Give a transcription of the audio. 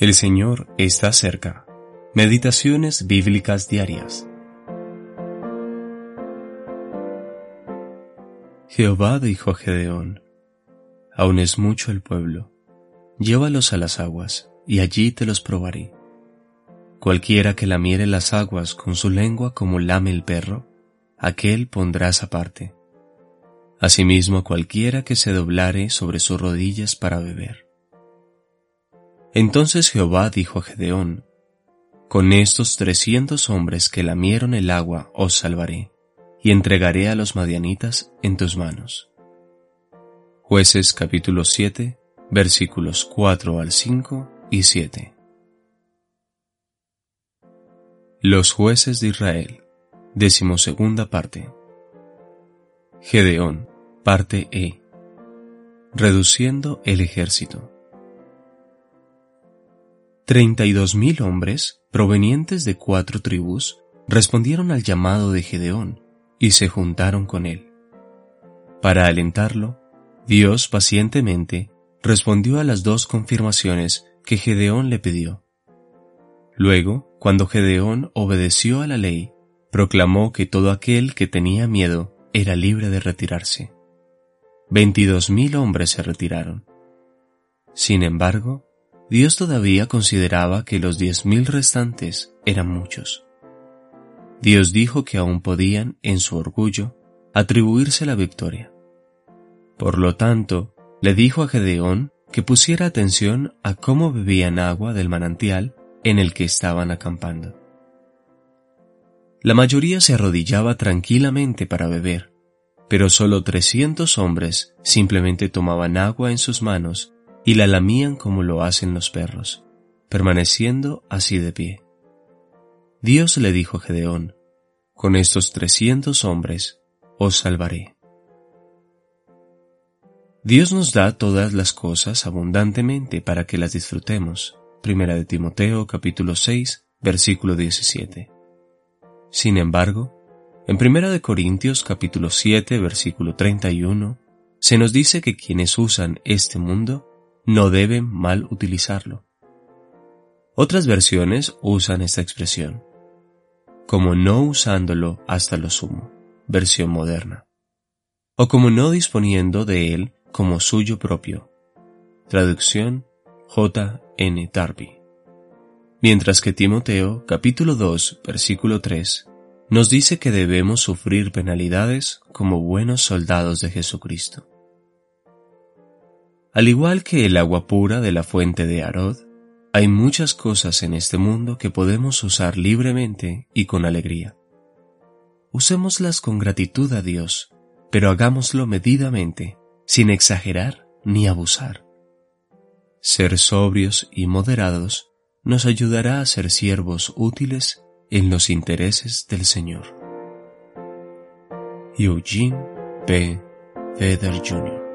El Señor está cerca. Meditaciones bíblicas diarias. Jehová dijo a Gedeón, Aún es mucho el pueblo, llévalos a las aguas, y allí te los probaré. Cualquiera que lamiere las aguas con su lengua como lame el perro, aquel pondrás aparte. Asimismo cualquiera que se doblare sobre sus rodillas para beber. Entonces Jehová dijo a Gedeón, Con estos trescientos hombres que lamieron el agua os salvaré, y entregaré a los madianitas en tus manos. Jueces capítulo 7, versículos 4 al 5 y 7. Los jueces de Israel, decimosegunda parte. Gedeón, parte E. Reduciendo el ejército. Treinta y dos mil hombres, provenientes de cuatro tribus, respondieron al llamado de Gedeón y se juntaron con él. Para alentarlo, Dios pacientemente respondió a las dos confirmaciones que Gedeón le pidió. Luego, cuando Gedeón obedeció a la ley, proclamó que todo aquel que tenía miedo era libre de retirarse. Veintidós mil hombres se retiraron. Sin embargo, Dios todavía consideraba que los diez mil restantes eran muchos. Dios dijo que aún podían, en su orgullo, atribuirse la victoria. Por lo tanto, le dijo a Gedeón que pusiera atención a cómo bebían agua del manantial en el que estaban acampando. La mayoría se arrodillaba tranquilamente para beber, pero solo trescientos hombres simplemente tomaban agua en sus manos y la lamían como lo hacen los perros, permaneciendo así de pie. Dios le dijo a Gedeón, con estos trescientos hombres os salvaré. Dios nos da todas las cosas abundantemente para que las disfrutemos. Primera de Timoteo capítulo 6, versículo 17. Sin embargo, en Primera de Corintios capítulo 7, versículo 31, se nos dice que quienes usan este mundo no deben mal utilizarlo. Otras versiones usan esta expresión, como no usándolo hasta lo sumo, versión moderna, o como no disponiendo de él como suyo propio, traducción J. N. Darby. Mientras que Timoteo, capítulo 2, versículo 3, nos dice que debemos sufrir penalidades como buenos soldados de Jesucristo. Al igual que el agua pura de la fuente de Arod, hay muchas cosas en este mundo que podemos usar libremente y con alegría. Usémoslas con gratitud a Dios, pero hagámoslo medidamente, sin exagerar ni abusar. Ser sobrios y moderados nos ayudará a ser siervos útiles en los intereses del Señor. Eugene P. Vedder Jr.